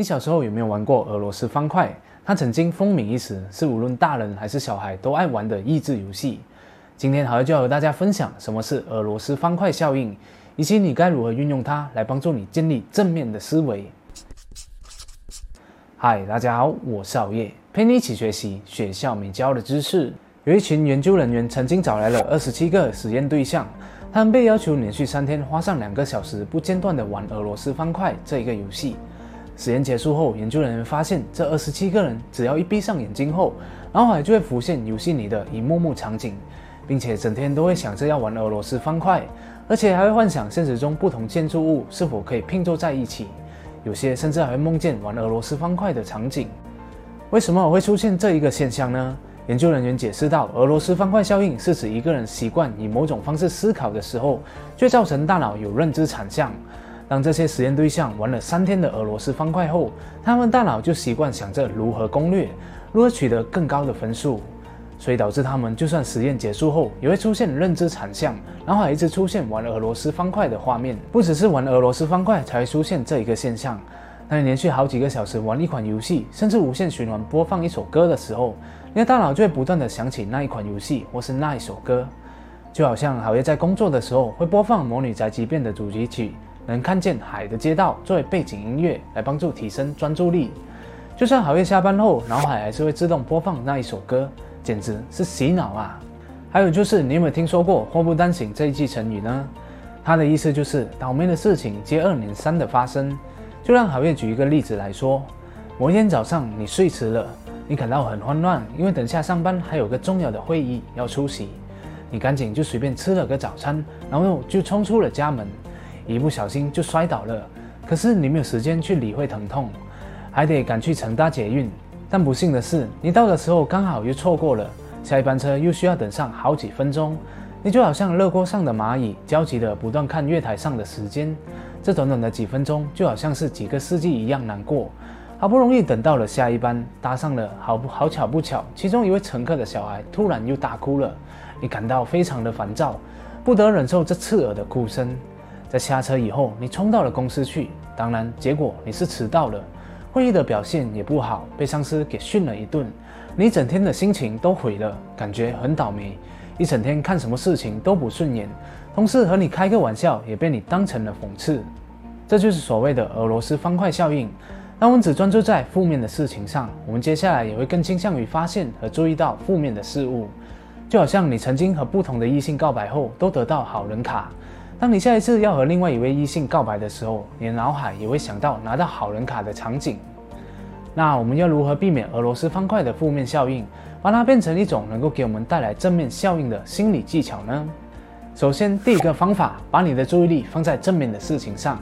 你小时候有没有玩过俄罗斯方块？它曾经风靡一时，是无论大人还是小孩都爱玩的益智游戏。今天好就要和大家分享什么是俄罗斯方块效应，以及你该如何运用它来帮助你建立正面的思维。嗨，大家好，我是熬夜，陪你一起学习学校没教的知识。有一群研究人员曾经找来了二十七个实验对象，他们被要求连续三天花上两个小时不间断地玩俄罗斯方块这一个游戏。实验结束后，研究人员发现，这二十七个人只要一闭上眼睛后，脑海就会浮现游戏里的一幕幕场景，并且整天都会想着要玩俄罗斯方块，而且还会幻想现实中不同建筑物是否可以拼凑在一起，有些甚至还会梦见玩俄罗斯方块的场景。为什么会出现这一个现象呢？研究人员解释到，俄罗斯方块效应是指一个人习惯以某种方式思考的时候，就造成大脑有认知产像。当这些实验对象玩了三天的俄罗斯方块后，他们大脑就习惯想着如何攻略，如何取得更高的分数，所以导致他们就算实验结束后，也会出现认知产项，然后还一直出现玩俄罗斯方块的画面。不只是玩俄罗斯方块才会出现这一个现象，当你连续好几个小时玩一款游戏，甚至无限循环播放一首歌的时候，你的大脑就会不断的想起那一款游戏或是那一首歌，就好像好业在工作的时候会播放《魔女宅急便》的主题曲。能看见海的街道作为背景音乐来帮助提升专注力，就算好月下班后，脑海还是会自动播放那一首歌，简直是洗脑啊！还有就是，你有没有听说过“祸不单行”这一句成语呢？它的意思就是倒霉的事情接二连三的发生。就让好月举一个例子来说，某一天早上你睡迟了，你感到很慌乱，因为等下上班还有个重要的会议要出席，你赶紧就随便吃了个早餐，然后就冲出了家门。一不小心就摔倒了，可是你没有时间去理会疼痛，还得赶去乘搭捷运。但不幸的是，你到的时候刚好又错过了下一班车，又需要等上好几分钟。你就好像热锅上的蚂蚁，焦急地不断看月台上的时间。这短短的几分钟，就好像是几个世纪一样难过。好不容易等到了下一班，搭上了，好不好巧不巧，其中一位乘客的小孩突然又大哭了。你感到非常的烦躁，不得忍受这刺耳的哭声。在下车以后，你冲到了公司去，当然，结果你是迟到了，会议的表现也不好，被上司给训了一顿，你整天的心情都毁了，感觉很倒霉，一整天看什么事情都不顺眼，同事和你开个玩笑也被你当成了讽刺，这就是所谓的俄罗斯方块效应。当我们只专注在负面的事情上，我们接下来也会更倾向于发现和注意到负面的事物，就好像你曾经和不同的异性告白后，都得到好人卡。当你下一次要和另外一位异性告白的时候，你的脑海也会想到拿到好人卡的场景。那我们要如何避免俄罗斯方块的负面效应，把它变成一种能够给我们带来正面效应的心理技巧呢？首先，第一个方法，把你的注意力放在正面的事情上。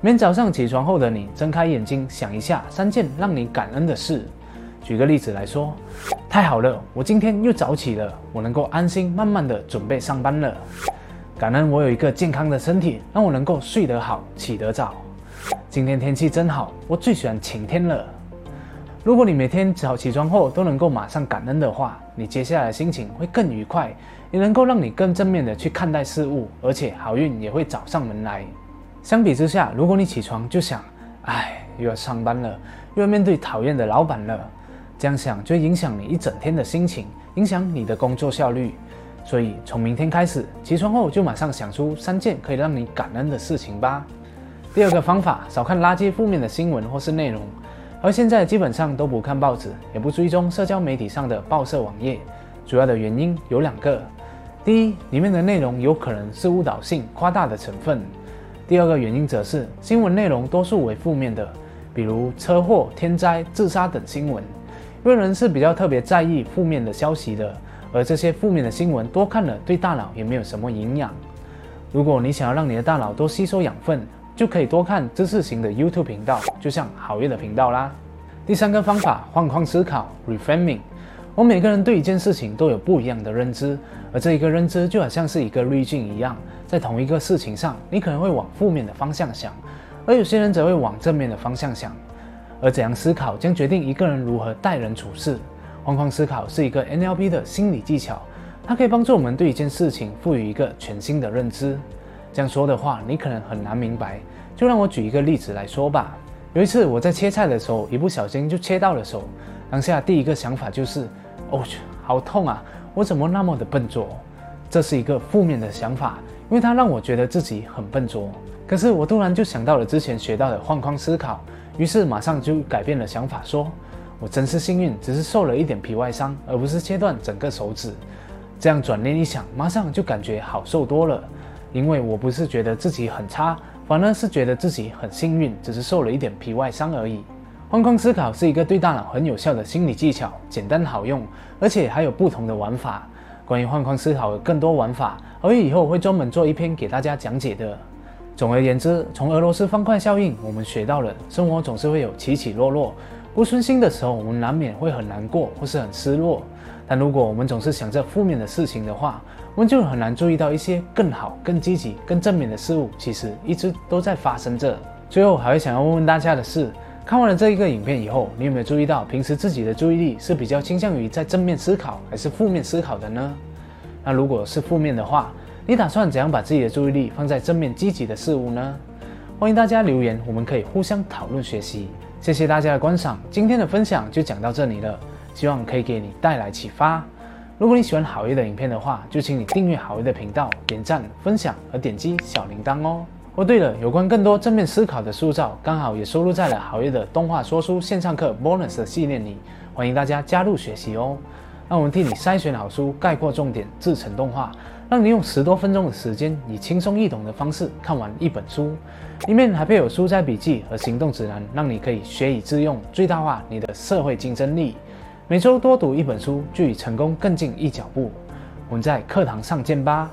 每天早上起床后的你，睁开眼睛想一下三件让你感恩的事。举个例子来说，太好了，我今天又早起了，我能够安心慢慢的准备上班了。感恩我有一个健康的身体，让我能够睡得好、起得早。今天天气真好，我最喜欢晴天了。如果你每天早起床后都能够马上感恩的话，你接下来的心情会更愉快，也能够让你更正面的去看待事物，而且好运也会找上门来。相比之下，如果你起床就想，唉，又要上班了，又要面对讨厌的老板了，这样想就影响你一整天的心情，影响你的工作效率。所以，从明天开始，起床后就马上想出三件可以让你感恩的事情吧。第二个方法，少看垃圾负面的新闻或是内容。而现在基本上都不看报纸，也不追踪社交媒体上的报社网页。主要的原因有两个：第一，里面的内容有可能是误导性、夸大的成分；第二个原因则是新闻内容多数为负面的，比如车祸、天灾、自杀等新闻。因为人是比较特别在意负面的消息的。而这些负面的新闻多看了，对大脑也没有什么营养。如果你想要让你的大脑多吸收养分，就可以多看知识型的 YouTube 频道，就像好业的频道啦。第三个方法，换框思考 （Reframing）。我们每个人对一件事情都有不一样的认知，而这一个认知就好像是一个滤镜一样，在同一个事情上，你可能会往负面的方向想，而有些人则会往正面的方向想。而怎样思考将决定一个人如何待人处事。框框思考是一个 NLP 的心理技巧，它可以帮助我们对一件事情赋予一个全新的认知。这样说的话，你可能很难明白。就让我举一个例子来说吧。有一次我在切菜的时候，一不小心就切到了手，当下第一个想法就是，哦，好痛啊！我怎么那么的笨拙？这是一个负面的想法，因为它让我觉得自己很笨拙。可是我突然就想到了之前学到的换框思考，于是马上就改变了想法，说我真是幸运，只是受了一点皮外伤，而不是切断整个手指。这样转念一想，马上就感觉好受多了，因为我不是觉得自己很差，反而是觉得自己很幸运，只是受了一点皮外伤而已。换框思考是一个对大脑很有效的心理技巧，简单好用，而且还有不同的玩法。关于换框思考的更多玩法，而以后会专门做一篇给大家讲解的。总而言之，从俄罗斯方块效应，我们学到了生活总是会有起起落落，不顺心的时候，我们难免会很难过或是很失落。但如果我们总是想着负面的事情的话，我们就很难注意到一些更好、更积极、更正面的事物，其实一直都在发生着。最后，还会想要问问大家的是。看完了这一个影片以后，你有没有注意到平时自己的注意力是比较倾向于在正面思考还是负面思考的呢？那如果是负面的话，你打算怎样把自己的注意力放在正面积极的事物呢？欢迎大家留言，我们可以互相讨论学习。谢谢大家的观赏，今天的分享就讲到这里了，希望可以给你带来启发。如果你喜欢好业的影片的话，就请你订阅好业的频道，点赞、分享和点击小铃铛哦。哦，对了，有关更多正面思考的塑造，刚好也收录在了好业的动画说书线上课 bonus 的系列里，欢迎大家加入学习哦。让我们替你筛选好书，概括重点，制成动画，让你用十多分钟的时间，以轻松易懂的方式看完一本书。里面还配有书摘笔记和行动指南，让你可以学以致用，最大化你的社会竞争力。每周多读一本书，就离成功更近一脚步。我们在课堂上见吧。